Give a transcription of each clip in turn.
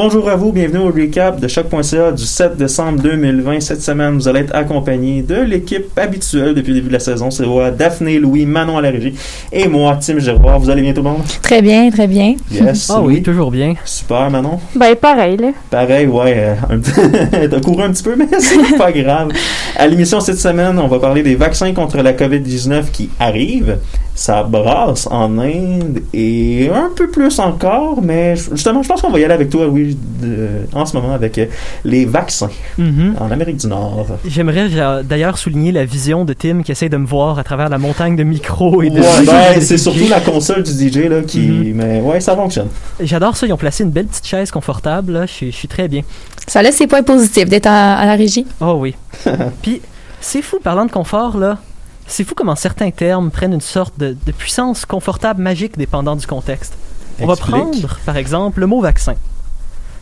Bonjour à vous, bienvenue au recap de choc.ca du 7 décembre 2020. Cette semaine, vous allez être accompagné de l'équipe habituelle depuis le début de la saison. C'est moi, Daphné, Louis, Manon à la régie et moi, Tim Giroir. Vous allez bien tout le monde? Très bien, très bien. Yes. Ah oui, toujours bien. Super, Manon? Ben, pareil, là. Pareil, ouais. euh, un petit- T'as couru un petit peu, mais c'est pas grave. À l'émission cette semaine, on va parler des vaccins contre la COVID-19 qui arrivent. Ça brasse en Inde et un peu plus encore, mais justement, je pense qu'on va y aller avec toi, de- en ce moment, avec euh, les vaccins Mhm. en Amérique du Nord. J'aimerais j'a- d'ailleurs souligner la vision de Tim qui essaie de me voir à travers la montagne de micros et de. Ouais, ben, c'est surtout la console du DJ là, qui. Mhm. Mais ouais, ça fonctionne. J'adore ça, ils ont placé une belle petite chaise confortable, là. Je suis- je suis très bien. Ça laisse ses points positifs d'être à, à la régie. Oh oui. Puis, c'est fou, parlant de confort, là. C'est fou comment certains termes prennent une sorte de, de puissance confortable magique dépendant du contexte. On va prendre, par exemple, le mot vaccin.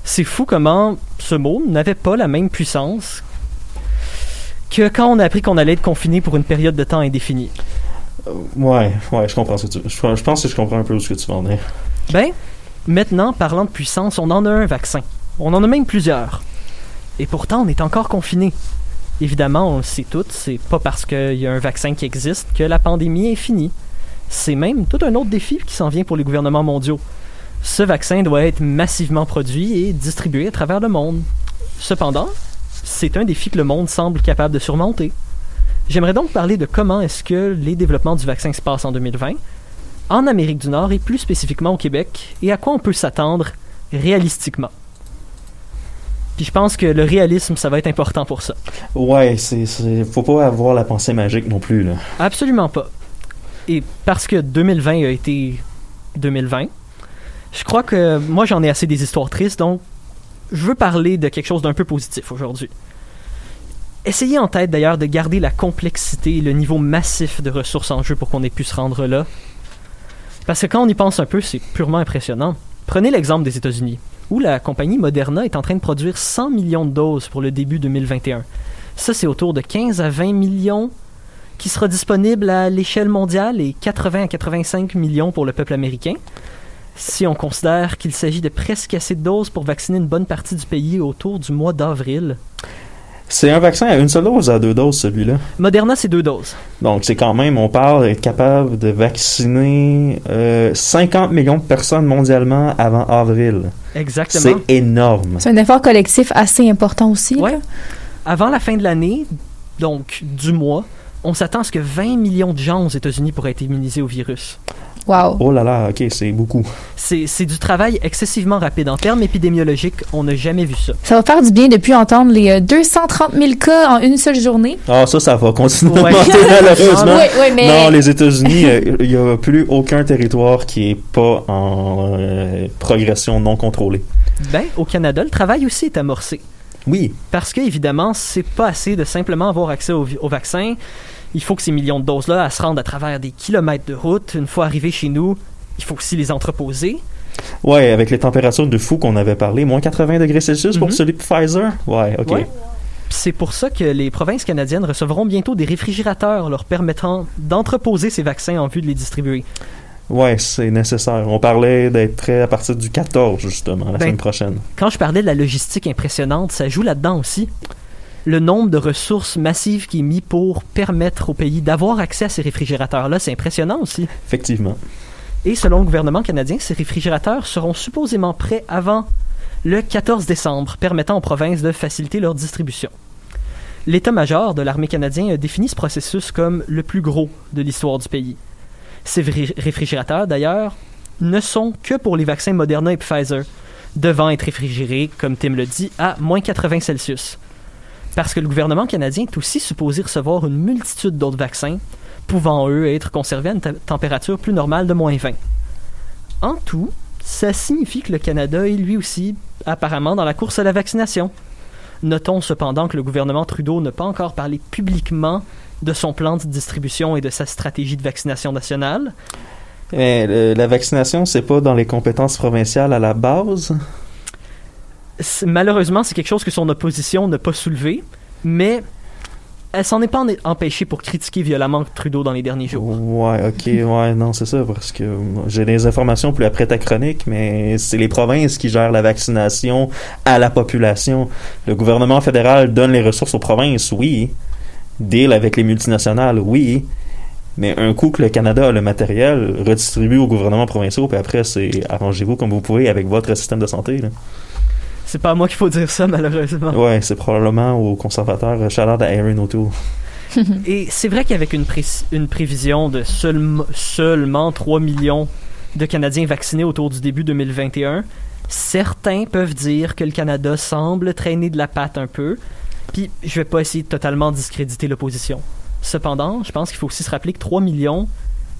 C'est fou comment ce mot n'avait pas la même puissance que quand on a appris qu'on allait être confiné pour une période de temps indéfinie. Euh, Ouais, ouais, je comprends ce que tu. Je, je pense que je comprends un peu ce que tu veux en dire. Ben, maintenant, parlant de puissance, on en a un vaccin. On en a même plusieurs. Et pourtant, on est encore confiné. Évidemment, on le sait tous, c'est pas parce qu'il y a un vaccin qui existe que la pandémie est finie. C'est même tout un autre défi qui s'en vient pour les gouvernements mondiaux. Ce vaccin doit être massivement produit et distribué à travers le monde. Cependant, c'est un défi que le monde semble capable de surmonter. J'aimerais donc parler de comment est-ce que les développements du vaccin se passent en 2020 en Amérique du Nord et plus spécifiquement au Québec, et à quoi on peut s'attendre réalistiquement. Puis je pense que le réalisme, ça va être important pour ça. Ouais, c'est. Faut pas avoir la pensée magique non plus, là. Absolument pas. Et parce que 2020 a été 2020, je crois que moi j'en ai assez des histoires tristes, donc je veux parler de quelque chose d'un peu positif aujourd'hui. Essayez en tête d'ailleurs de garder la complexité et le niveau massif de ressources en jeu pour qu'on ait pu se rendre là. Parce que quand on y pense un peu, c'est purement impressionnant. Prenez l'exemple des États-Unis, où la compagnie Moderna est en train de produire 100 millions de doses pour le début 2021. Ça, c'est autour de 15 à 20 millions qui sera disponible à l'échelle mondiale et 80 à 85 millions pour le peuple américain. Si on considère qu'il s'agit de presque assez de doses pour vacciner une bonne partie du pays autour du mois d'avril. C'est un vaccin à une seule dose ou à deux doses, celui-là. Moderna, c'est deux doses. Donc, c'est quand même, on parle d'être capable de vacciner euh, 50 millions de personnes mondialement avant avril. Exactement. C'est énorme. C'est un effort collectif assez important aussi. Ouais. Avant la fin de l'année, donc du mois, on s'attend à ce que 20 millions de gens aux États-Unis pourraient être immunisés au virus. Wow. Oh là là, ok, c'est beaucoup. C'est c'est du travail excessivement rapide. En termes épidémiologiques, on n'a jamais vu ça. Ça va faire du bien depuis entendre les euh, 230 000 cas en une seule journée. Ah, ça, ça va continuer Ouais. à monter, malheureusement. Oui, oui, mais. Non, les États-Unis, euh, il n'y a plus aucun territoire qui est pas en euh, progression non contrôlée. Ben, au Canada, le travail aussi est amorcé. Oui, Parce que, évidemment, c'est pas assez de simplement avoir accès au, au vaccin. Il faut que ces millions de doses-là se rendent à travers des kilomètres de route. Une fois arrivées chez nous, il faut aussi les entreposer. ouais, avec les températures de fou qu'on avait parlé, moins 80 degrés Celsius pour Mhm. celui de Pfizer? Ouais, ok. Ouais. C'est pour ça que les provinces canadiennes recevront bientôt des réfrigérateurs leur permettant d'entreposer ces vaccins en vue de les distribuer. Ouais, c'est nécessaire. On parlait d'être prêt à partir du 14, justement, la Ben, semaine prochaine. Quand je parlais de la logistique impressionnante, ça joue là-dedans aussi. Le nombre de ressources massives qui est mis pour permettre au pays d'avoir accès à ces réfrigérateurs-là, c'est impressionnant aussi. Effectivement. Et selon le gouvernement canadien, ces réfrigérateurs seront supposément prêts avant le 14 décembre, permettant aux provinces de faciliter leur distribution. L'état-major de l'armée canadienne a défini ce processus comme le plus gros de l'histoire du pays. Ces réfrigérateurs, d'ailleurs, ne sont que pour les vaccins Moderna et Pfizer, devant être réfrigérés, comme Tim le dit, à moins 80 Celsius. Parce que le gouvernement canadien est aussi supposé recevoir une multitude d'autres vaccins, pouvant eux être conservés à une te- température plus normale de moins 20. En tout, ça signifie que le Canada est lui aussi apparemment dans la course à la vaccination. Notons cependant que le gouvernement Trudeau n'a pas encore parlé publiquement de son plan de distribution et de sa stratégie de vaccination nationale. Mais le- la vaccination, c'est pas dans les compétences provinciales à la base? Malheureusement, c'est quelque chose que son opposition n'a pas soulevé, mais elle s'en est pas empêchée pour critiquer violemment Trudeau dans les derniers jours. Ouais, ok, ouais, non, c'est ça, parce que moi, j'ai des informations plus après ta chronique, mais c'est les provinces qui gèrent la vaccination à la population. Le gouvernement fédéral donne les ressources aux provinces, oui. Deal avec les multinationales, oui. Mais un coup que le Canada a le matériel, redistribue aux gouvernements provinciaux, puis après, c'est arrangez-vous comme vous pouvez avec votre système de santé. Là. C'est pas à moi qu'il faut dire ça, malheureusement. Ouais, c'est probablement aux conservateurs. Out à Aaron O'Toole. Et c'est vrai qu'avec une, pré- une prévision de seulem- seulement 3 millions de Canadiens vaccinés autour du début 2021, certains peuvent dire que le Canada semble traîner de la patte un peu. Puis je vais pas essayer de totalement discréditer l'opposition. Cependant, je pense qu'il faut aussi se rappeler que 3 millions,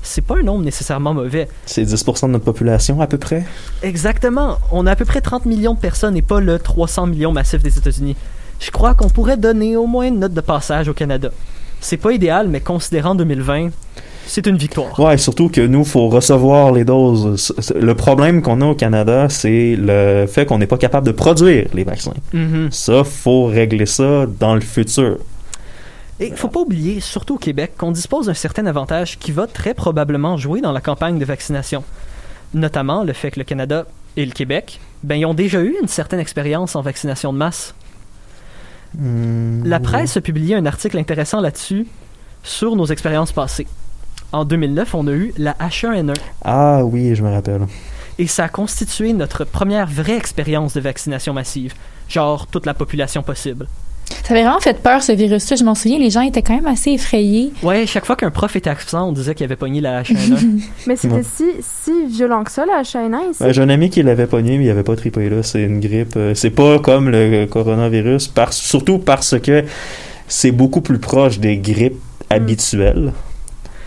c'est pas un nombre nécessairement mauvais. C'est 10% de notre population, à peu près? Exactement. On a à peu près 30 millions de personnes et pas le 300 millions massif des États-Unis. Je crois qu'on pourrait donner au moins une note de passage au Canada. C'est pas idéal, mais considérant 2020, c'est une victoire. Ouais, surtout que nous, faut recevoir les doses. Le problème qu'on a au Canada, c'est le fait qu'on n'est pas capable de produire les vaccins. Mhm. Ça, faut régler ça dans le futur. Et faut pas oublier, surtout au Québec, qu'on dispose d'un certain avantage qui va très probablement jouer dans la campagne de vaccination. Notamment le fait que le Canada et le Québec, ben, ils ont déjà eu une certaine expérience en vaccination de masse. Hmm, La presse a publié un article intéressant là-dessus sur nos expériences passées. En 2009, on a eu la H1N1 Ah oui, je me rappelle. et ça a constitué notre première vraie expérience de vaccination massive, genre toute la population possible. Ça avait vraiment fait peur, ce virus-là. Je m'en souviens, les gens étaient quand même assez effrayés. Ouais, chaque fois qu'un prof était absent, on disait qu'il avait pogné la H1N1. Mais c'était Ouais. si, si violent que ça, la H1N1 ici. Ben, J'ai un ami qui l'avait pogné, mais il avait pas tripé là. C'est une grippe. euh, C'est pas comme le coronavirus, surtout parce que c'est beaucoup plus proche des grippes habituelles.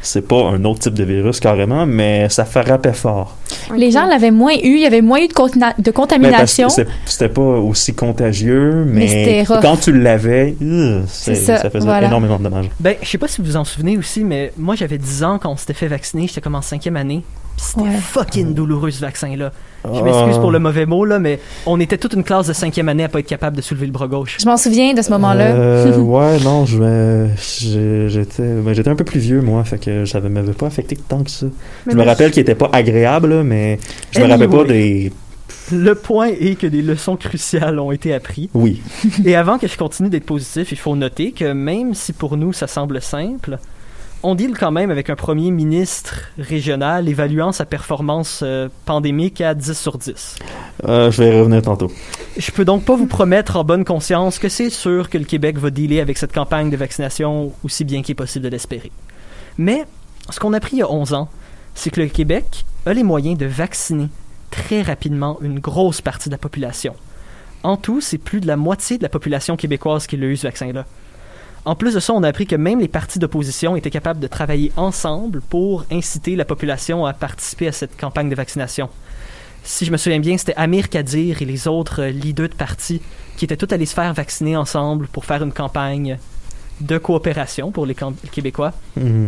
C'est pas un autre type de virus carrément, mais ça frappait fort. Les gens l'avaient moins eu. Il y avait moins eu de, contina- de parce contamination. c'était pas aussi contagieux, Mais mais, c'était rough. quand tu l'avais, euh, c'est- C'est ça, ça, faisait voilà. énormément de dommages. ben, je sais pas si vous vous en souvenez aussi, mais moi j'avais 10 ans quand on s'était fait vacciner, j'étais comme en cinquième année. Pis C'était Ouais. fucking douloureux ce vaccin-là. Je m'excuse pour le mauvais mot, là, mais on était toute une classe de cinquième année à pas être capable de soulever le bras gauche. Je m'en souviens de ce moment-là. Euh, ouais, non, j'étais ben, j'étais un peu plus vieux, moi, fait que ça ne m'avait pas affecté tant que ça. Mais je me rappelle qu'il était pas agréable, là, mais je me rappelle pas des... Le point est que des leçons cruciales ont été apprises. Oui. Et avant que je continue d'être positif, il faut noter que même si pour nous ça semble simple, on deal quand même avec un premier ministre régional évaluant sa performance euh, pandémique à 10 sur 10. Euh, je vais y revenir tantôt. Je peux donc pas vous promettre en bonne conscience que c'est sûr que le Québec va dealer avec cette campagne de vaccination aussi bien qu'il est possible de l'espérer. Mais ce qu'on a appris il y a 11 ans, c'est que le Québec a les moyens de vacciner très rapidement une grosse partie de la population. En tout, c'est plus de la moitié de la population québécoise qui l'a eu ce vaccin-là. En plus de ça, on a appris que même les partis d'opposition étaient capables de travailler ensemble pour inciter la population à participer à cette campagne de vaccination. Si je me souviens bien, c'était Amir Kadir et les autres leaders de partis qui étaient tous allés se faire vacciner ensemble pour faire une campagne de coopération pour les Québécois. Mhm.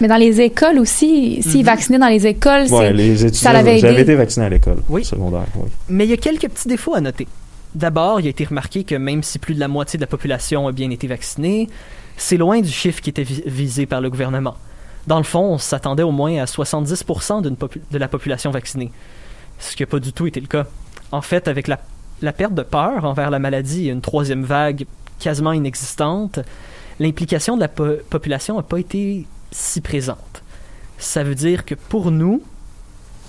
Mais dans les écoles aussi, s'ils Mhm. vaccinaient dans les écoles, Ouais, c'est... les étudiants, l'avait aidé. j'avais été vacciné à l'école Oui. secondaire. Oui. Mais il y a quelques petits défauts à noter. D'abord, il a été remarqué que même si plus de la moitié de la population a bien été vaccinée, c'est loin du chiffre qui était vi- visé par le gouvernement. Dans le fond, on s'attendait au moins à 70% d'une popu- de la population vaccinée, ce qui n'a pas du tout été le cas. En fait, avec la, perte de peur envers la maladie et une troisième vague quasiment inexistante, l'implication de la po- population n'a pas été si présente. Ça veut dire que pour nous,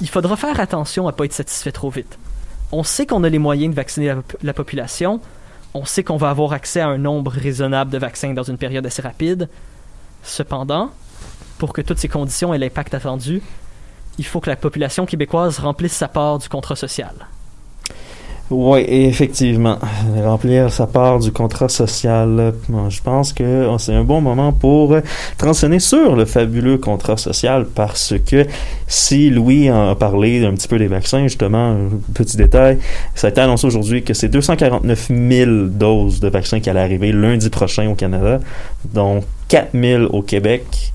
il faudra faire attention à ne pas être satisfait trop vite. On sait qu'on a les moyens de vacciner la, pop- la population. On sait qu'on va avoir accès à un nombre raisonnable de vaccins dans une période assez rapide. Cependant, pour que toutes ces conditions aient l'impact attendu, il faut que la population québécoise remplisse sa part du contrat social. Oui, effectivement. Remplir sa part du contrat social. Je pense que oh, c'est un bon moment pour transitionner sur le fabuleux contrat social parce que si Louis a parlé un petit peu des vaccins, justement, petit détail, ça a été annoncé aujourd'hui que c'est 249 000 doses de vaccins qui allaient arriver lundi prochain au Canada, dont 4 000 au Québec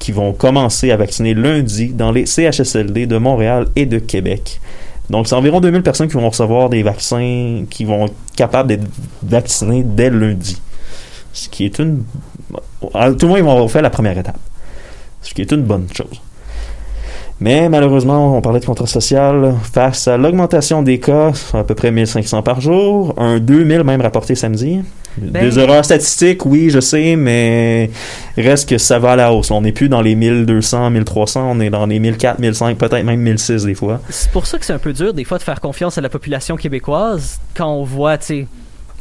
qui vont commencer à vacciner lundi dans les CHSLD de Montréal et de Québec. Donc, c'est environ 2000 personnes qui vont recevoir des vaccins qui vont être capables d'être vaccinés dès lundi. Ce qui est une. à Tout le monde, ils vont la première étape. Ce qui est une bonne chose. Mais malheureusement, on parlait de contrat social. Face à l'augmentation des cas, à peu près 1500 par jour, un 2000 même rapporté samedi. Ben- Des erreurs statistiques, oui, je sais, mais reste que ça va à la hausse. On n'est plus dans les 1200, 1300, on est dans les 1400, 1500, peut-être même 1600 des fois. C'est pour ça que c'est un peu dur, des fois, de faire confiance à la population québécoise quand on voit, tu sais,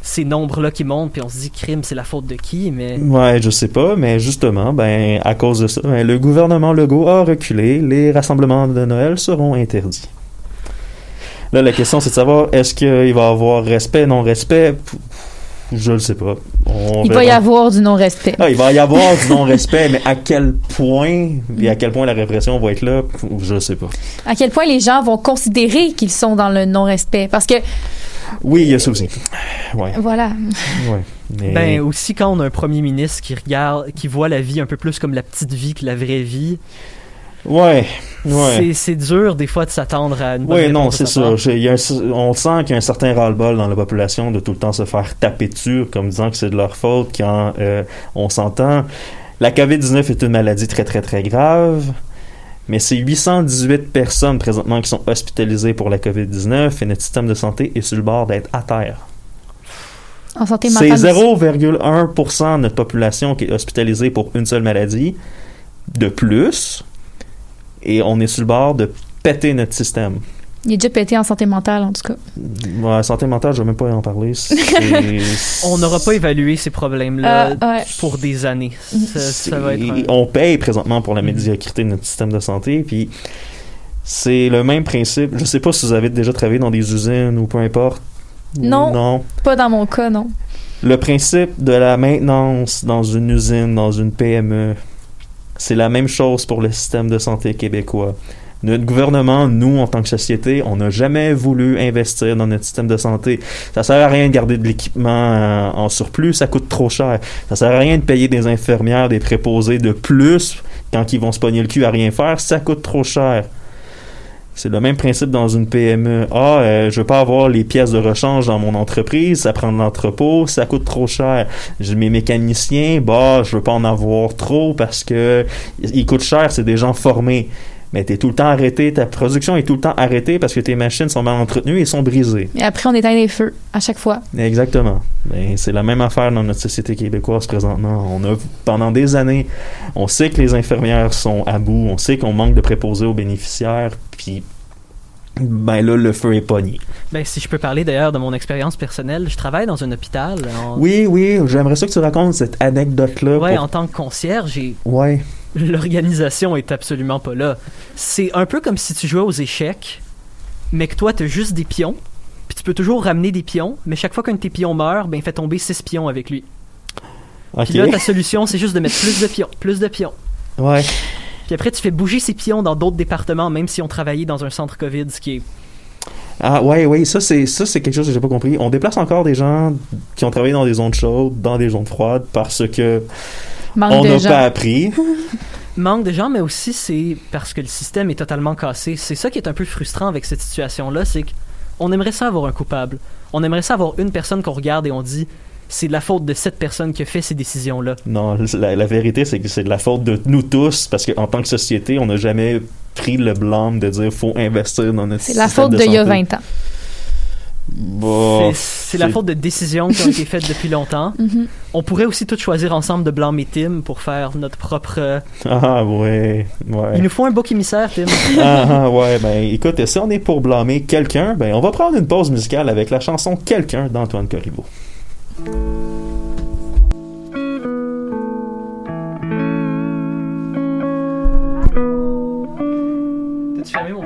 ces nombres-là qui montent, puis on se dit, crime, c'est la faute de qui, mais. Ouais, je sais pas, mais justement, ben, à cause de ça, ben, le gouvernement Legault a reculé. Les rassemblements de Noël seront interdits. Là, la question, c'est de savoir, est-ce qu'il va y avoir respect, non-respect? Je le sais pas. On Il va y avoir du non-respect. Ah, il va y avoir du non-respect, mais à quel point, et à quel point la répression va être là, je sais pas. À quel point les gens vont considérer qu'ils sont dans le non-respect? Parce que, Oui, il y a ça aussi. Ouais, voilà. ouais. Mais- Ben, aussi quand on a un premier ministre qui regarde, qui voit la vie un peu plus comme la petite vie que la vraie vie, ouais, ouais. c'est- dur des fois de s'attendre à une bonne Oui, non, c'est ça. Y a un- on sent qu'il y a un certain ras-le-bol dans la population de tout le temps se faire taper dessus, comme disant que c'est de leur faute quand euh, on s'entend. La COVID-19 est une maladie très, très, très grave, mais c'est 818 personnes présentement qui sont hospitalisées pour la COVID-19 et notre système de santé est sur le bord d'être à terre. En santé C'est mentale. 0,1% de notre population qui est hospitalisée pour une seule maladie de plus, et on est sur le bord de péter notre système. Il est déjà pété en santé mentale, en tout cas. Ouais, santé mentale, je vais même pas en parler. On n'aura pas évalué ces problèmes-là Euh, ouais. pour des années. Ça, ça va être. un- c'est- On paye présentement pour la médiocrité de notre système de santé, puis c'est le même principe. Je sais pas si vous avez déjà travaillé dans des usines ou peu importe. Non. Non. Pas dans mon cas, non. Le principe de la maintenance dans une usine, dans une PME, c'est la même chose pour le système de santé québécois. Notre gouvernement, nous, en tant que société, on n'a jamais voulu investir dans notre système de santé. Ça sert à rien de garder de l'équipement euh, en surplus, ça coûte trop cher. Ça sert à rien de payer des infirmières, des préposés de plus quand ils vont se pogner le cul à rien faire, ça coûte trop cher. C'est le même principe dans une PME. Ah, euh, je veux pas avoir les pièces de rechange dans mon entreprise, ça prend de l'entrepôt, ça coûte trop cher. J'ai mes mécaniciens, bah, je veux pas en avoir trop parce que ils coûtent cher, c'est des gens formés. Mais t'es tout le temps arrêté, ta production est tout le temps arrêtée parce que tes machines sont mal entretenues et sont brisées. Et après, on éteint les feux à chaque fois. Exactement. Ben, c'est la même affaire dans notre société québécoise présentement. On a pendant des années, on sait que les infirmières sont à bout, on sait qu'on manque de préposés aux bénéficiaires, puis ben là le feu est pogné. Ben, si je peux parler d'ailleurs de mon expérience personnelle, je travaille dans un hôpital. En... Oui, oui, j'aimerais ça que tu racontes cette anecdote là. Ouais, en tant que concierge, et Ouais. l'organisation est absolument pas là. C'est un peu comme si tu jouais aux échecs, mais que toi, t'as juste des pions, puis tu peux toujours ramener des pions, mais chaque fois qu'un de tes pions meurt, ben, il fait tomber six pions avec lui. Ok. Puis là, ta solution, c'est juste de mettre plus de pions, plus de pions. Ouais. Puis après, tu fais bouger ces pions dans d'autres départements, même si on travaillait dans un centre COVID, ce qui est... Ah ouais, ouais, ça c'est ça c'est quelque chose que j'ai pas compris. On déplace encore des gens qui ont travaillé dans des zones chaudes, dans des zones froides parce que Manque on de n'a gens. pas appris. Manque de gens, mais aussi c'est parce que le système est totalement cassé. C'est ça qui est un peu frustrant avec cette situation-là, c'est qu'on aimerait ça avoir un coupable. On aimerait ça avoir une personne qu'on regarde et on dit c'est de la faute de cette personne qui a fait ces décisions-là. Non, la, la vérité c'est que c'est de la faute de nous tous parce qu'en tant que société, on n'a jamais pris le blâme de dire faut investir dans notre C'est la faute de d'il y a santé. 20 ans. Bah, C'est- la faute de décisions qui ont été faites depuis longtemps. Mhm. On pourrait aussi tous choisir ensemble de blâmer Tim pour faire notre propre. euh, Ah ouais, ouais. Il nous faut un bouc émissaire, Tim. Ah, ah, ouais, ben écoute, si on est pour blâmer quelqu'un, ben on va prendre une pause musicale avec la chanson Quelqu'un d'Antoine Corriveau. T'as-tu fermé mon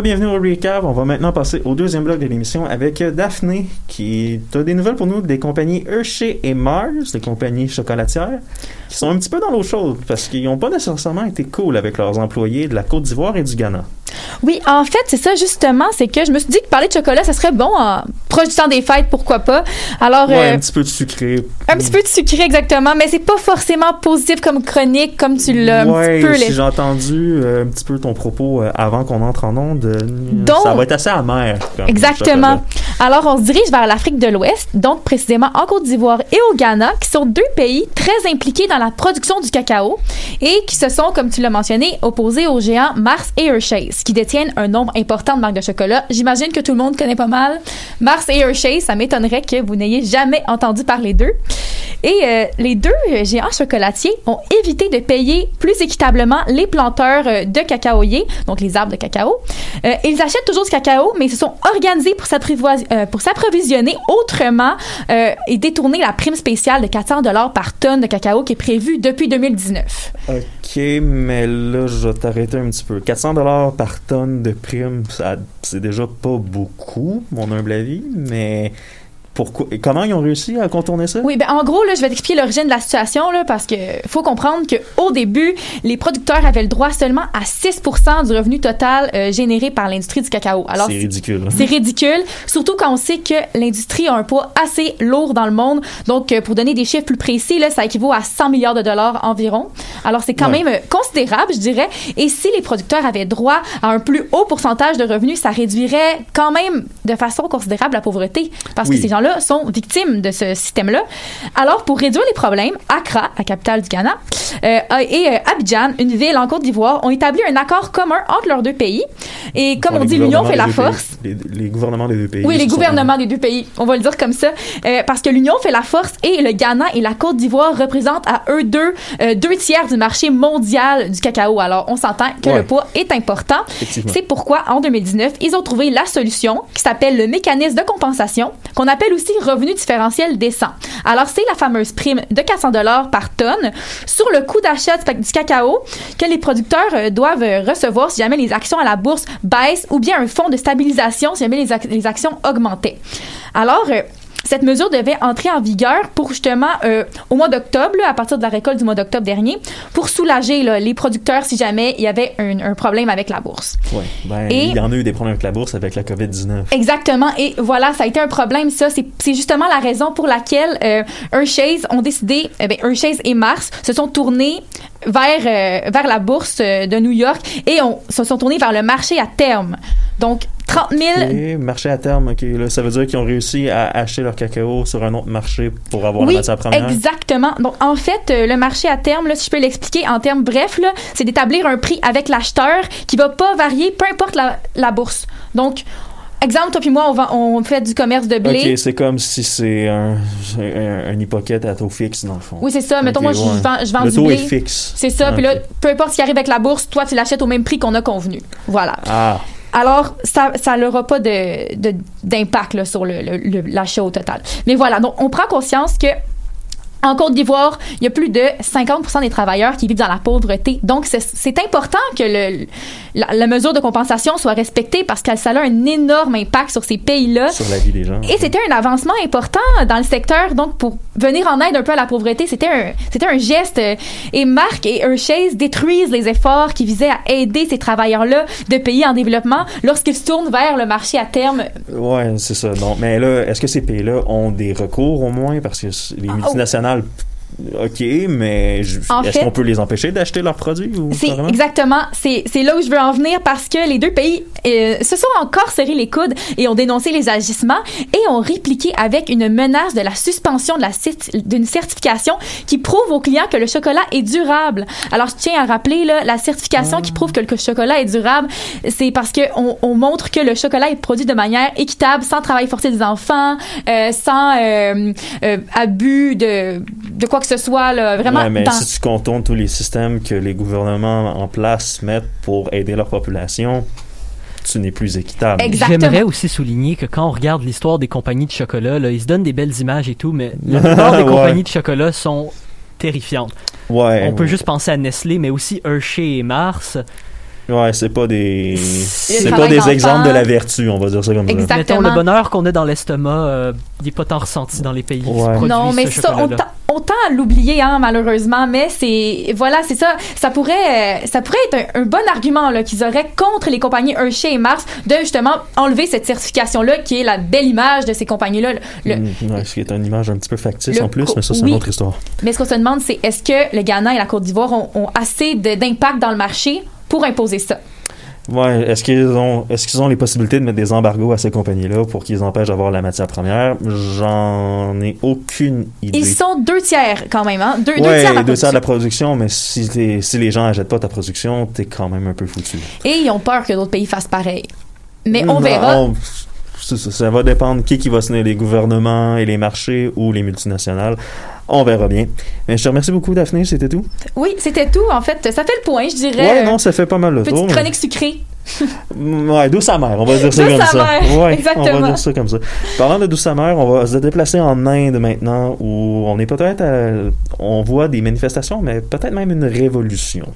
Re-bienvenue au recap. On va maintenant passer au deuxième bloc de l'émission avec Daphné qui a des nouvelles pour nous des compagnies Hershey et Mars, des compagnies chocolatières, qui sont un petit peu dans l'eau chaude parce qu'ils n'ont pas nécessairement été cool avec leurs employés de la Côte d'Ivoire et du Ghana. Oui, en fait, c'est ça justement, c'est que je me suis dit que parler de chocolat, ça serait bon proche du temps des fêtes, pourquoi pas. Alors, Ouais, euh, un petit peu de sucré. un petit peu de sucré exactement, mais c'est pas forcément positif comme chronique, comme tu l'as un ouais, petit peu. si j'ai entendu euh, un petit peu ton propos euh, avant qu'on entre en onde, Donc- ça va être assez amer. comme Exactement. Alors, on se dirige vers l'Afrique de l'Ouest, donc précisément en Côte d'Ivoire et au Ghana, qui sont deux pays très impliqués dans la production du cacao et qui se sont, comme tu l'as mentionné, opposés aux géants Mars et Hershey's, qui détiennent un nombre important de marques de chocolat. J'imagine que tout le monde connaît pas mal Mars et Hershey's. Ça m'étonnerait que vous n'ayez jamais entendu parler d'eux. Et euh, les deux euh, géants chocolatiers ont évité de payer plus équitablement les planteurs euh, de cacaoyers, donc les arbres de cacao. Ils achètent toujours du cacao, mais ils se sont organisés pour s'approvisionner autrement et détourner la prime spéciale de 400 dollars par tonne de cacao qui est prévue depuis 2019. Ok, mais là, je vais t'arrêter un petit peu. 400 dollars par tonne de prime, c'est déjà pas beaucoup, mon humble avis, mais pourquoi, et comment ils ont réussi à contourner ça? Oui, ben en gros, là, je vais t'expliquer l'origine de la situation, là, parce que faut comprendre que au début, les producteurs avaient le droit seulement à 6 du revenu total euh, généré par l'industrie du cacao. Alors, c'est ridicule. C'est ridicule, surtout quand on sait que l'industrie a un poids assez lourd dans le monde. Donc, euh, pour donner des chiffres plus précis, là, ça équivaut à 100 milliards de dollars environ. Alors, c'est quand Ouais. même euh, considérable, je dirais. Et si les producteurs avaient droit à un plus haut pourcentage de revenus, ça réduirait quand même de façon considérable la pauvreté, parce Oui. que ces gens-là sont victimes de ce système-là. Alors, pour réduire les problèmes, Accra, la capitale du Ghana, euh, et euh, Abidjan, une ville en Côte d'Ivoire, ont établi un accord commun entre leurs deux pays. Et comme on dit, l'union fait la force. les, les gouvernements des deux pays. Oui, les gouvernements des deux pays, on va le dire comme ça, Euh, parce que l'Union fait la force et le Ghana et la Côte d'Ivoire représentent à eux deux deux tiers du marché mondial du cacao. Alors, on s'entend que Ouais. le poids est important. C'est pourquoi, en 2019, ils ont trouvé la solution qui s'appelle le mécanisme de compensation, qu'on appelle aussi revenu différentiel décent. Alors, c'est la fameuse prime de 400 dollars par tonne sur le coût d'achat du cacao que les producteurs euh, doivent euh, recevoir si jamais les actions à la bourse baissent ou bien un fonds de stabilisation si jamais les, les actions augmentaient. Alors, euh, cette mesure devait entrer en vigueur pour justement euh, au mois d'octobre, à partir de la récolte du mois d'octobre dernier, pour soulager là, les producteurs si jamais il y avait un, un problème avec la bourse. Ouais. Ben, Et- il y en a eu des problèmes avec la bourse avec la COVID-19. Exactement. Et voilà, ça a été un problème, ça. C'est justement la raison pour laquelle euh, Hershey's ont décidé, Hershey's et Mars se sont tournés vers, euh, vers la bourse euh, de New York et on, se sont tournés vers le marché à terme. Donc, 30 000... Ok, marché à terme, ok. Là, ça veut dire qu'ils ont réussi à acheter leur cacao sur un autre marché pour avoir Oui, la matière première. exactement. Donc, en fait, euh, le marché à terme, là, si je peux l'expliquer en termes brefs, c'est d'établir un prix avec l'acheteur qui va pas varier, peu importe la, la bourse. Donc, exemple, toi puis moi, on, fait du commerce de blé. Ok, c'est comme si c'est un, un, un à taux fixe, dans le fond. Oui, c'est ça. Mettons, moi, je vends, je vends Le du taux blé. est fixe. C'est ça. Puis là, peu importe ce qui arrive avec la bourse, toi, tu l'achètes au même prix qu'on a convenu. Voilà. Ah, Alors, ça ça n'aura pas d'impact sur le, le- le- total. Mais voilà, donc on prend conscience que en Côte d'Ivoire, il y a plus de 50 des travailleurs qui vivent dans la pauvreté. Donc, c'est, important que le, la, la mesure de compensation soit respectée parce que ça a un énorme impact sur ces pays-là. sur la vie des gens. Et c'était un avancement important dans le secteur, donc pour venir en aide un peu à la pauvreté, c'était un, un geste. Et Marc et Hershey's détruisent les efforts qui visaient à aider ces travailleurs-là de pays en développement lorsqu'ils se tournent vers le marché à terme. Ouais, c'est ça. Non, mais là, est-ce que ces pays-là ont des recours au moins? Parce que les Ah, oh. Ok, mais est-ce qu'on peut les empêcher d'acheter leurs produits? Ou C'est exactement, c'est, c'est là où je veux en venir parce que les deux pays euh, se sont encore serrés les coudes et ont dénoncé les agissements et ont répliqué avec une menace de la suspension de la cert- d'une certification qui prouve aux clients que le chocolat est durable. Alors je tiens à rappeler là, la certification qui prouve que le chocolat est durable, c'est parce que on, on montre que le chocolat est produit de manière équitable, sans travail forcé des enfants, euh, sans euh, euh, abus de de quoi que ce soit là, vraiment Ouais, mais dans- si tu contournes tous les systèmes que les gouvernements en place mettent pour aider leur population, tu n'es plus équitable. Exactement. J'aimerais aussi souligner que quand on regarde l'histoire des compagnies de chocolat, là, ils se donnent des belles images et tout, mais la plupart des Ouais. compagnies de chocolat sont terrifiantes. Ouais. on peut juste penser à Nestlé, mais aussi Hershey et Mars. Ouais, c'est pas des. C'est pas des exemples de la vertu, on va dire ça comme ça. Exact. Mettons, le Exactement. bonheur qu'on a dans l'estomac, euh, il n'est pas tant ressenti dans les pays qui Ouais. produisent Non, mais ce ça, on, tend- on tend à l'oublier, hein, malheureusement. Mais c'est, voilà, c'est ça. Ça pourrait, euh, ça pourrait être un, un bon argument là qu'ils auraient contre les compagnies Hershey et Mars de justement enlever cette certification-là, qui est la belle image de ces compagnies-là. Le- Mm, ouais, ce qui est une image un petit peu factice Le en plus, mais ça, c'est oui. une autre histoire. Mais ce qu'on se demande, c'est est-ce que le Ghana et la Côte d'Ivoire ont, ont assez d'impact dans le marché? Pour imposer ça? Ouais, est-ce qu'ils ont, est-ce qu'ils ont les possibilités de mettre des embargos à ces compagnies-là pour qu'ils empêchent d'avoir la matière première? J'en ai aucune idée. Ils sont deux tiers quand même, hein? Deux, deux tiers de la deux tiers de la production. mais si, les- si les gens n'achètent pas ta production, t'es quand même un peu foutu. Et ils ont peur que d'autres pays fassent pareil. Mais on verra. on- ça, va dépendre qui qui va signer les gouvernements et les marchés ou les multinationales. On verra bien. Mais je te remercie beaucoup, Daphné, c'était tout. Oui, c'était tout. En fait, ça fait le point, je dirais. Ouais, non, ça fait pas mal le tour. Petite mais- chronique sucrée. Ouais, douce amère, on va dire ça Douce comme ça. Ouais, on exactement. va dire ça comme ça. Parlant de douce amère, on va se déplacer en Inde maintenant où on est peut-être à- on voit des manifestations, mais peut-être même une révolution.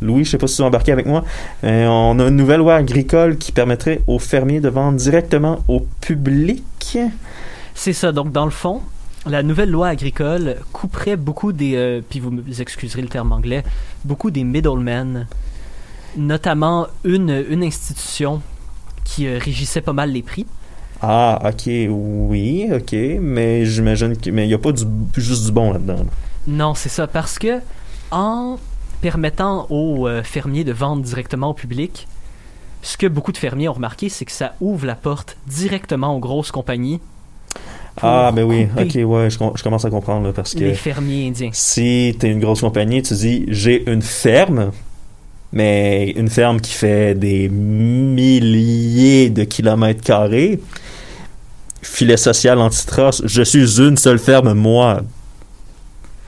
Louis, je sais pas si tu es embarqué avec moi. euh, on a une nouvelle loi agricole qui permettrait aux fermiers de vendre directement au public. C'est ça. Donc, dans le fond, la nouvelle loi agricole couperait beaucoup des. euh, puis vous me excuserez le terme anglais, beaucoup des middlemen, notamment une, une institution qui euh, régissait pas mal les prix. Ah, ok, oui, ok, mais j'imagine qu'il n'y a pas du, juste du bon là-dedans. là. Non, c'est ça, parce que en permettant aux euh, fermiers de vendre directement au public, ce que beaucoup de fermiers ont remarqué, c'est que ça ouvre la porte directement aux grosses compagnies. Ah, ben oui, ok, ouais, je, je commence à comprendre là, parce que. Les fermiers indiens. si tu es une grosse compagnie, tu dis j'ai une ferme, mais une ferme qui fait des milliers de kilomètres carrés, filet social antitrust, je suis une seule ferme, moi.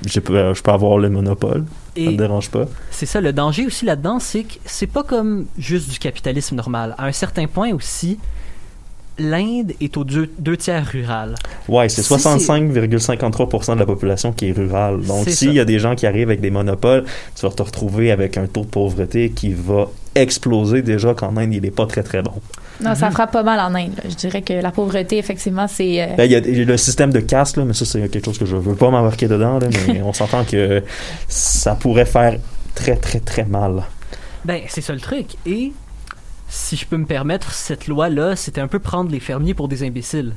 Je peux, je peux avoir le monopole, ça me Et dérange pas. c'est ça, le danger aussi là-dedans, c'est que c'est pas comme juste du capitalisme normal. À un certain point aussi, l'Inde est aux deux, deux tiers rural. Ouais, c'est Si 65,53% de la population qui est rurale. Donc, s'il y a des gens qui arrivent avec des monopoles, tu vas te retrouver avec un taux de pauvreté qui va exploser déjà qu'en Inde, il est pas très très bon. Non, Mhm. ça frappe pas mal en Inde. là. Je dirais que la pauvreté, effectivement, c'est. euh, Ben, il y a le système de caste, là, mais ça, c'est quelque chose que je veux pas m'embarquer dedans, là, mais on s'entend que ça pourrait faire très, très, très mal. Ben, c'est ça le truc. Et si je peux me permettre, cette loi-là, c'était un peu prendre les fermiers pour des imbéciles.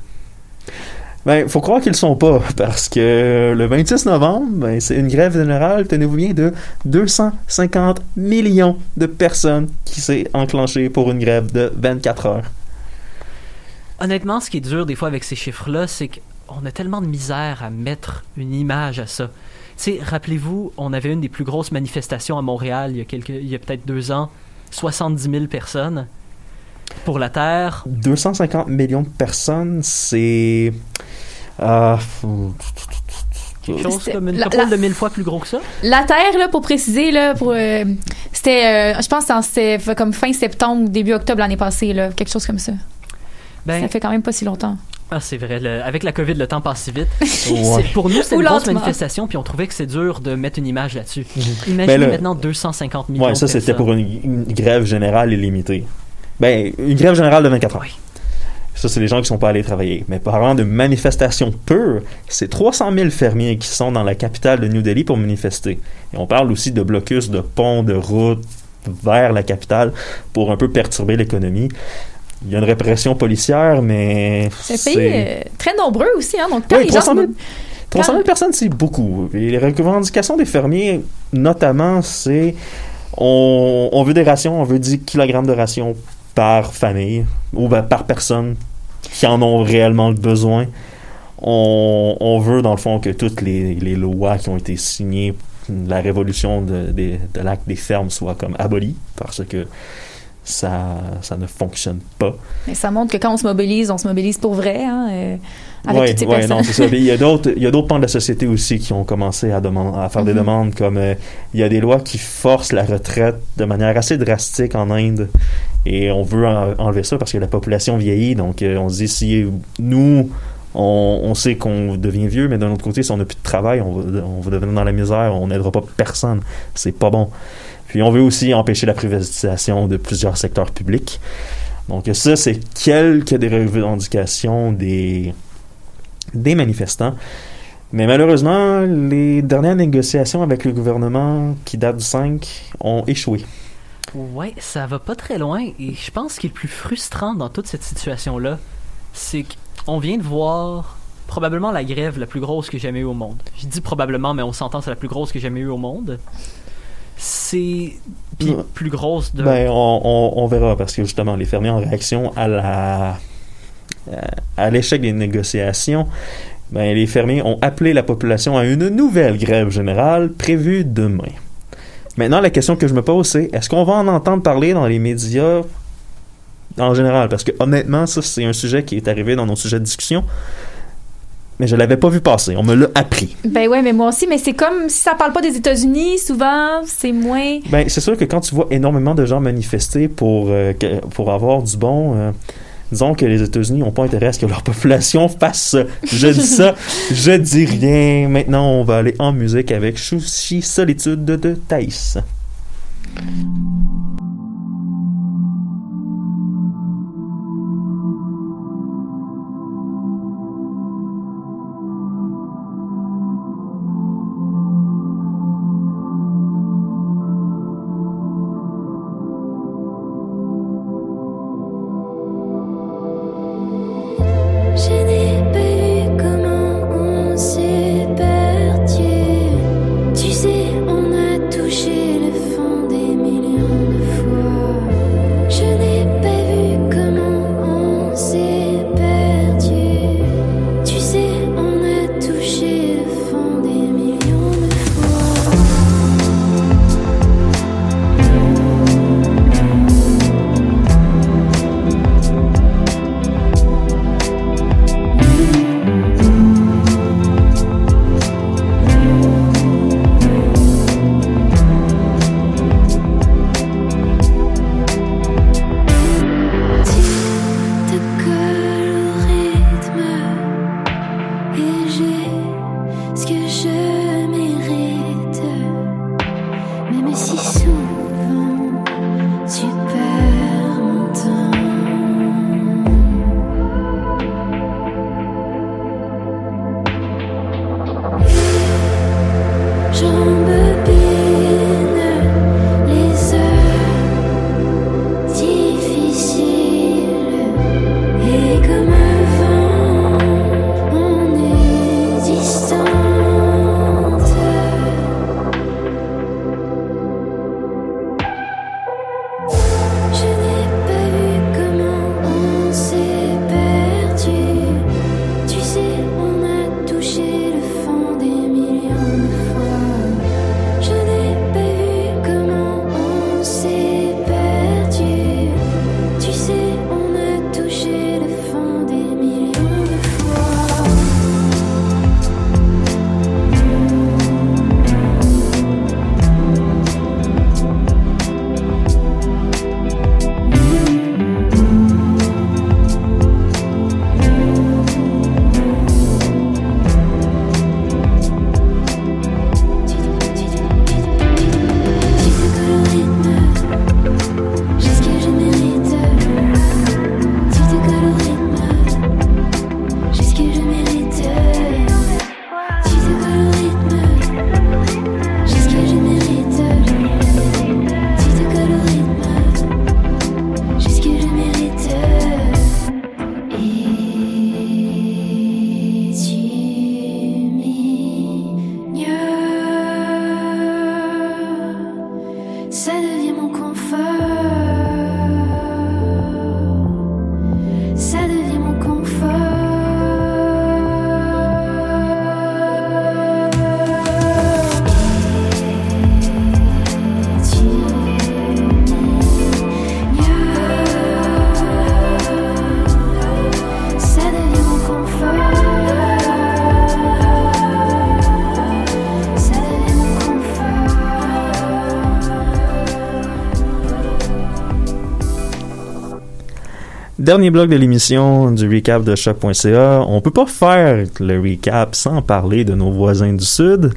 Ben, faut croire qu'ils le sont pas, parce que le 26 novembre, ben, c'est une grève générale, tenez-vous bien, de 250 millions de personnes qui s'est enclenchée pour une grève de 24 heures. Honnêtement, ce qui est dur des fois avec ces chiffres-là, c'est qu'on a tellement de misère à mettre une image à ça. Tu sais, rappelez-vous, on avait une des plus grosses manifestations à Montréal il y a, quelques, il y a peut-être deux ans, 70 000 personnes pour la Terre. 250 millions de personnes, c'est... euh, Quelque chose comme une la- couple la- de mille fois plus gros que ça? La Terre, là, pour préciser, là, pour, euh, c'était, euh, je pense, que c'était comme fin septembre début octobre l'année passée, là, quelque chose comme ça. Ben, Ça fait quand même pas si longtemps. Ah, c'est vrai, le- avec la COVID, le temps passe si vite. ouais. C'est- Pour nous, c'est une grosse manifestation, puis on trouvait que c'est dur de mettre une image là-dessus. Ben Imaginez là- maintenant 250 millions Ouais, ça, de c'était pour une, une grève générale illimitée. Ben, une grève générale de 24 heures. Oui. Ça, c'est les gens qui sont pas allés travailler. Mais parlant de manifestations pures, c'est 300 000 fermiers qui sont dans la capitale de New Delhi pour manifester. Et on parle aussi de blocus de ponts, de routes vers la capitale pour un peu perturber l'économie. Il y a une répression policière, mais C'est un pays euh, très nombreux aussi, hein. Donc, quand Oui, les gens 300 000, se- 300 000 Quand- personnes, c'est beaucoup. Et les revendications des fermiers, notamment, c'est on, on veut des rations, on veut 10 kg de rations par famille ou ben, par personne qui en ont réellement le besoin. On, on veut, dans le fond, que toutes les, les lois qui ont été signées, la révolution de l'acte des fermes soit comme abolie, parce que ça, ça ne fonctionne pas. Mais ça montre que quand on se mobilise, on se mobilise pour vrai, hein, euh, avec Ouais, toutes ces ouais, personnes. non, c'est ça. Mais il y a d'autres, il y a d'autres pans de la société aussi qui ont commencé à, demander, à faire des Mhm. demandes, comme euh, il y a des lois qui forcent la retraite de manière assez drastique en Inde, et on veut en- enlever ça parce que la population vieillit. Donc, euh, on se dit si nous, on, on sait qu'on devient vieux, mais d'un autre côté, si on n'a plus de travail, on va, on va devenir dans la misère, on n'aidera pas personne. C'est pas bon. Puis on veut aussi empêcher la privatisation de plusieurs secteurs publics. Donc ça, c'est quelques des revendications des, manifestants. Mais malheureusement, les dernières négociations avec le gouvernement qui datent du 5 ont échoué. Ouais, ça va pas très loin. Et je pense qu'il est le plus frustrant dans toute cette situation-là, c'est qu'on vient de voir probablement la grève la plus grosse que j'ai jamais eue au monde. Je dis probablement, mais on s'entend, c'est la plus grosse que j'ai jamais eue au monde. C'est. Puis plus grosse de. Ben, on, on- on verra parce que justement, les fermiers en réaction à la à l'échec des négociations, ben, les fermiers ont appelé la population à une nouvelle grève générale prévue demain. Maintenant, la question que je me pose, c'est est-ce qu'on va en entendre parler dans les médias en général? Parce que honnêtement, ça, c'est un sujet qui est arrivé dans nos sujets de discussion, mais je l'avais pas vu passer. On me l'a appris. Ben ouais, mais moi aussi, mais c'est comme si ça parle pas des États-Unis, souvent, c'est moins. Ben, c'est sûr que quand tu vois énormément de gens manifester pour, euh, pour avoir du bon, euh, disons que les États-Unis n'ont pas intérêt à ce que leur population fasse ça. Je dis ça, je dis rien. Maintenant, on va aller en musique avec Chouchi Solitude de Thaïs. Dernier bloc de l'émission du recap de choc.ca. On peut pas faire le recap sans parler de nos voisins du Sud.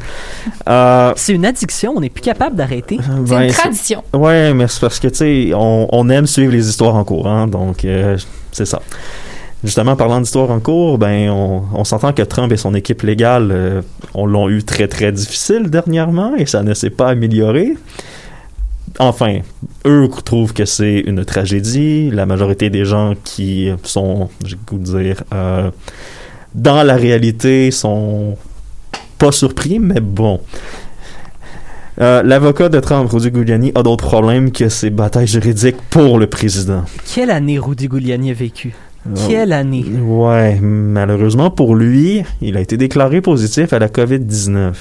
Euh, C'est une addiction, on n'est plus capable d'arrêter. C'est une tradition. Ouais, mais c'est parce que, tu sais, on, on aime suivre les histoires en cours, hein, donc euh, c'est ça. Justement, parlant d'histoires en cours, ben, on, on s'entend que Trump et son équipe légale, euh, on l'ont eu très, très difficile dernièrement et ça ne s'est pas amélioré. Enfin, eux trouvent que c'est une tragédie. La majorité des gens qui sont, j'ai goût de dire, euh, dans la réalité sont pas surpris, mais bon. Euh, L'avocat de Trump, Rudy Giuliani, a d'autres problèmes que ses batailles juridiques pour le président. Quelle année Rudy Giuliani a vécu? Quelle année? Ouais, malheureusement pour lui, il a été déclaré positif à la COVID-19.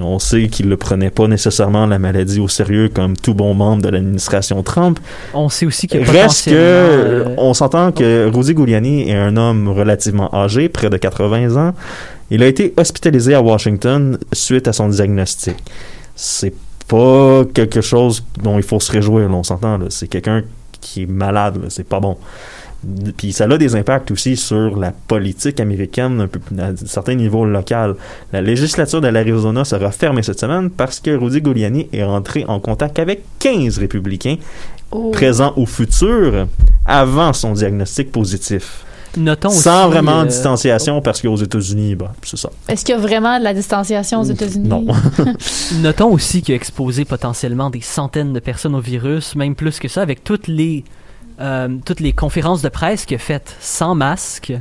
On sait qu'il ne prenait pas nécessairement la maladie au sérieux comme tout bon membre de l'administration Trump. On sait aussi qu'il Reste que, euh, on s'entend que Rudy Giuliani est un homme relativement âgé, près de 80 ans. Il a été hospitalisé à Washington suite à son diagnostic. C'est pas quelque chose dont il faut se réjouir, là, on s'entend. C'est quelqu'un qui est malade, c'est pas bon. Puis ça a des impacts aussi sur la politique américaine un peu à un certain niveau local. La législature de l'Arizona sera fermée cette semaine parce que Rudy Giuliani est rentré en contact avec 15 républicains Oh. présents ou futurs avant son diagnostic positif. Notons Sans aussi, vraiment euh, distanciation parce qu'aux États-Unis, bah, c'est ça. Est-ce qu'il y a vraiment de la distanciation aux États-Unis? Non. Notons aussi qu'il a exposé potentiellement des centaines de personnes au virus, même plus que ça, avec toutes les, euh, toutes les conférences de presse qu'il a faites sans masque,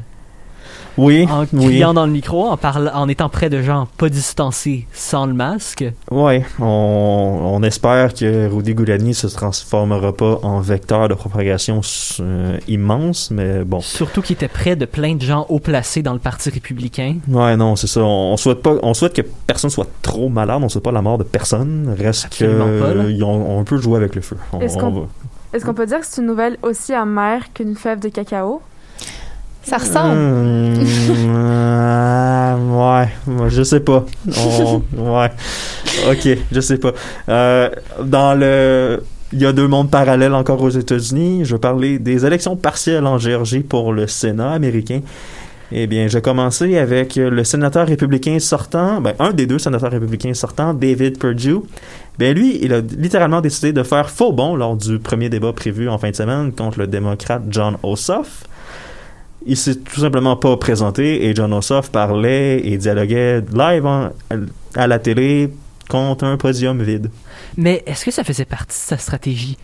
Oui, en oui. criant dans le micro, en, parlant, en étant près de gens pas distancés sans le masque. Ouais, on, on espère que Rudy Giuliani se transformera pas en vecteur de propagation euh, immense, mais bon. Surtout qu'il était près de plein de gens haut placés dans le Parti républicain. Ouais, non, c'est ça. On, on souhaite pas, on souhaite que personne soit trop malade. On souhaite pas la mort de personne. Reste que Absolument pas, là. on peut jouer avec le feu. On, Est-ce on qu'on- va. Est-ce qu'on peut dire que c'est une nouvelle aussi amère qu'une fève de cacao? Ça ressemble. Euh, ouais, moi, je sais pas. On- ouais, ok, je sais pas. Euh, dans le, il y a deux mondes parallèles encore aux États-Unis. Je vais parler des élections partielles en Géorgie pour le Sénat américain. Eh bien, j'ai commencé avec le sénateur républicain sortant, ben, un des deux sénateurs républicains sortants, David Perdue. Ben, lui, il a littéralement décidé de faire faux bon lors du premier débat prévu en fin de semaine contre le démocrate John Ossoff. Il s'est tout simplement pas présenté et John Ossoff parlait et dialoguait live à la télé contre un podium vide. Mais est-ce que ça faisait partie de sa stratégie?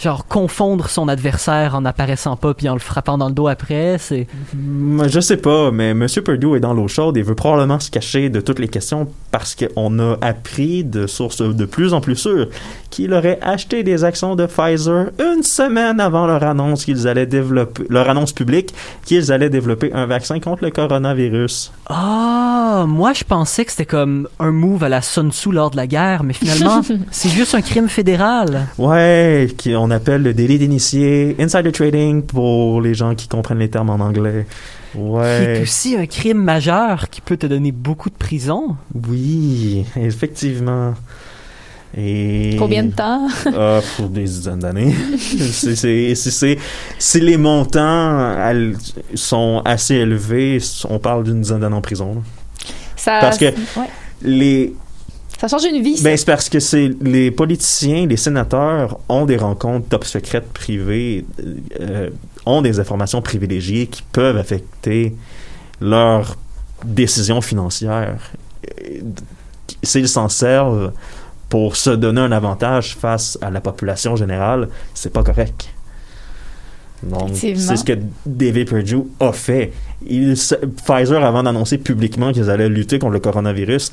Genre confondre son adversaire en apparaissant pas puis en le frappant dans le dos après, c'est... Moi, Je sais pas, mais M. Perdue est dans l'eau chaude et veut probablement se cacher de toutes les questions parce qu'on a appris de sources de plus en plus sûres qu'il aurait acheté des actions de Pfizer une semaine avant leur annonce qu'ils allaient développer, leur annonce publique qu'ils allaient développer un vaccin contre le coronavirus. Ah, moi je pensais que c'était comme un move à la Sun Tzu lors de la guerre, mais finalement c'est juste un crime fédéral. Ouais, qu'on appelle le délit d'initié, insider trading pour les gens qui comprennent les termes en anglais. Ouais. aussi un crime majeur qui peut te donner beaucoup de prison. Oui, effectivement. Et Combien de temps? Ah, pour des dizaines d'années. si les montants elles, sont assez élevés, on parle d'une dizaine d'années en prison. Ça, Parce que- ouais. Les, ça change une vie. ben, c'est parce que c'est les politiciens, les sénateurs ont des rencontres top secrètes privées, euh, ont des informations privilégiées qui peuvent affecter leurs décisions financières. Euh, S'ils s'en servent pour se donner un avantage face à la population générale, c'est pas correct. Donc, c'est ce que David Perdue a fait. Il, Pfizer, avant d'annoncer publiquement qu'ils allaient lutter contre le coronavirus,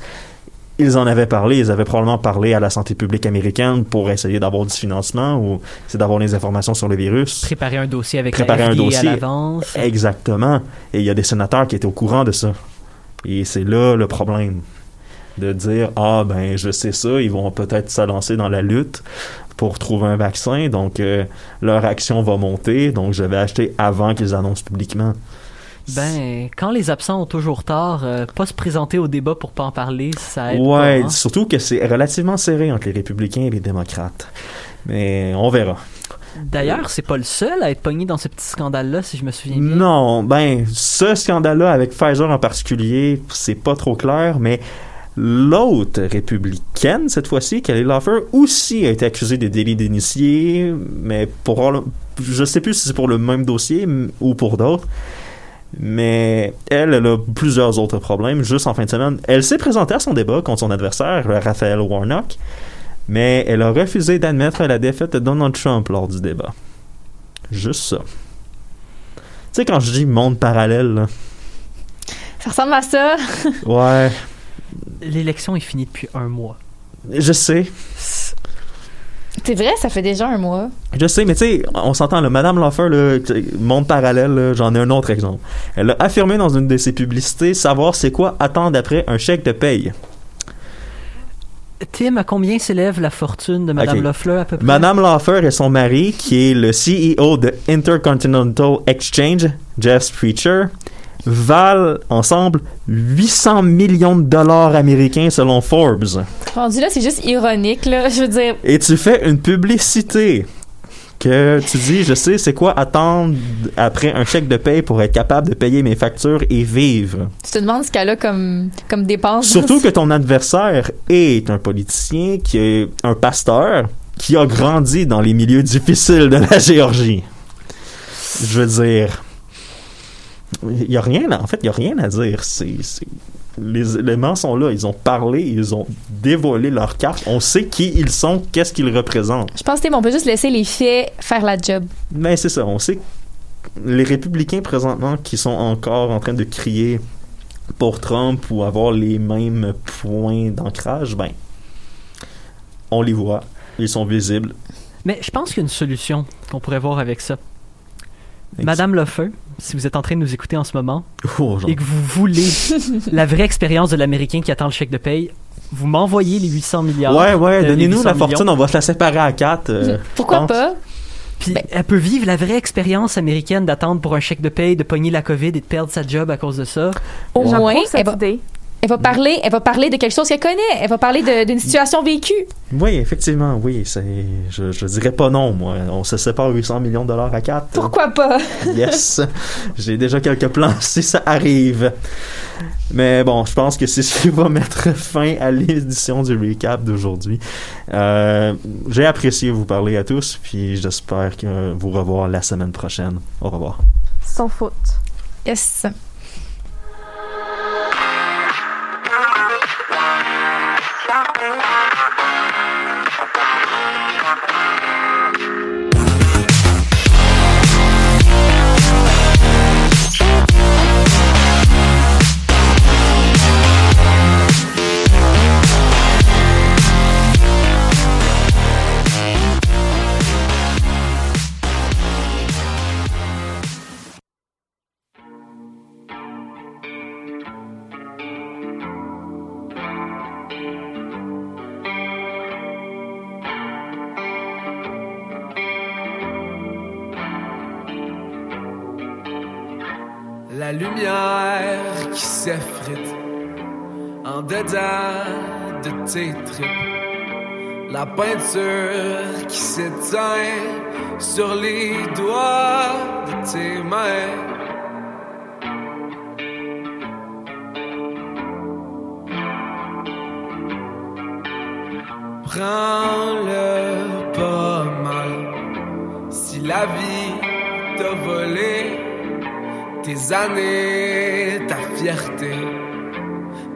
ils en avaient parlé, ils avaient probablement parlé à la santé publique américaine pour essayer d'avoir du financement ou c'est d'avoir les informations sur le virus. Préparer un dossier avec Préparer la un dossier. à l'avance. Exactement. Et il y a des sénateurs qui étaient au courant de ça. Et c'est là le problème. De dire, ah ben je sais ça, ils vont peut-être se lancer dans la lutte pour trouver un vaccin, donc euh, leur action va monter, donc je vais acheter avant qu'ils annoncent publiquement. Ben, quand les absents ont toujours tort, euh, pas se présenter au débat pour pas en parler, ça aide Ouais, pas, hein. surtout que c'est relativement serré entre les républicains et les démocrates. Mais on verra. D'ailleurs, c'est pas le seul à être pogné dans ce petit scandale-là, si je me souviens bien. Non, ben, ce scandale-là avec Pfizer en particulier, c'est pas trop clair, mais l'autre républicaine, cette fois-ci, Kelly Loeffler, aussi a été accusée de délit d'initié, mais pour, je sais plus si c'est pour le même dossier ou pour d'autres. Mais elle, elle a plusieurs autres problèmes. Juste en fin de semaine, elle s'est présentée à son débat contre son adversaire, Raphaël Warnock, mais elle a refusé d'admettre la défaite de Donald Trump lors du débat. Juste ça. Tu sais, quand je dis monde parallèle, là, Ça ressemble à ça. ouais, L'élection est finie depuis un mois. je sais, C'est vrai, ça fait déjà un mois. je sais, mais tu sais, on s'entend, là, Madame Laffer, sais, monde parallèle, là, j'en ai un autre exemple. Elle a affirmé dans une de ses publicités savoir c'est quoi attendre après un chèque de paye. Tim, à combien s'élève la fortune de Madame Ok. Loeffler à peu près? Madame Laffer et son mari, qui est le CEO de Intercontinental Exchange, Jeff Preacher, valent ensemble 800 millions de dollars américains selon Forbes. Rendu là, c'est juste ironique, là. Je veux dire, Et tu fais une publicité que tu dis, je sais, c'est quoi attendre après un chèque de paye pour être capable de payer mes factures et vivre. tu te demandes ce qu'elle a comme, comme dépense. Surtout que ton adversaire est un politicien qui est un pasteur qui a grandi dans les milieux difficiles de la Géorgie. Je veux dire, il y a rien, à- en fait, il y a rien à dire. C'est, les éléments sont là. Ils ont parlé, ils ont dévoilé leur carte. On sait qui ils sont, qu'est-ce qu'ils représentent. Je pense, Tim, on peut juste laisser les faits faire la job. Mais c'est ça, on sait que les républicains présentement qui sont encore en train de crier pour Trump ou avoir les mêmes points d'ancrage, ben, on les voit, ils sont visibles. Mais je pense qu'il y a une solution qu'on pourrait voir avec ça. Madame Loeffler, si vous êtes en train de nous écouter en ce moment Oh, et que vous voulez la vraie expérience de l'Américain qui attend le chèque de paye, vous m'envoyez les 800 milliards. Ouais, ouais, euh, donnez-nous 800 la millions. fortune, on va se la séparer à quatre. euh, Pourquoi pense. pas? Puis Ben- elle peut vivre la vraie expérience américaine d'attendre pour un chèque de paye, de pogner la COVID et de perdre sa job à cause de ça. Au moins, cette idée. Elle va parler, elle va parler de quelque chose qu'elle connaît. Elle va parler de- d'une situation vécue. Oui, effectivement, oui, je, je dirais pas non, moi. On se sépare 800 millions de dollars à quatre. Pourquoi pas? Yes. J'ai déjà quelques plans si ça arrive. Mais bon, je pense que c'est ce qui va mettre fin à l'édition du recap d'aujourd'hui. Euh, J'ai apprécié vous parler à tous, puis j'espère que vous revoir la semaine prochaine. Au revoir. Sans faute. Yes. La lumière qui s'effrite en dedans de tes tripes. La peinture qui s'éteint sur les doigts de tes mains. Prends-le tes années, ta fierté,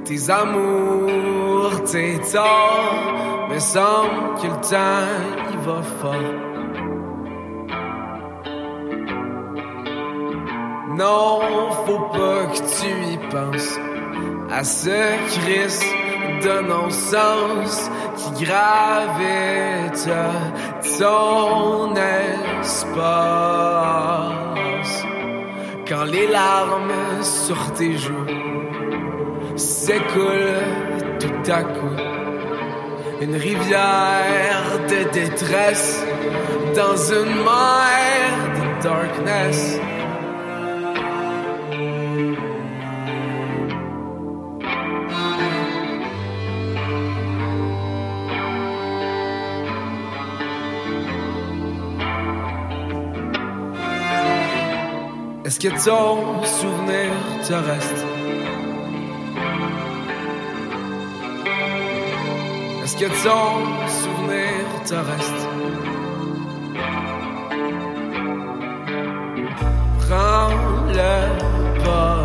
tes amours, tes torts, mais semble que le temps il va fort. Non, faut pas que tu y penses à ce Christ de non-sens qui gravite ton espace quand les larmes sur tes joues s'écoulent tout à coup. Une rivière de détresse dans une mer de darkness. que ton souvenir te reste? Est-ce que ton souvenir te reste? Prends le pas.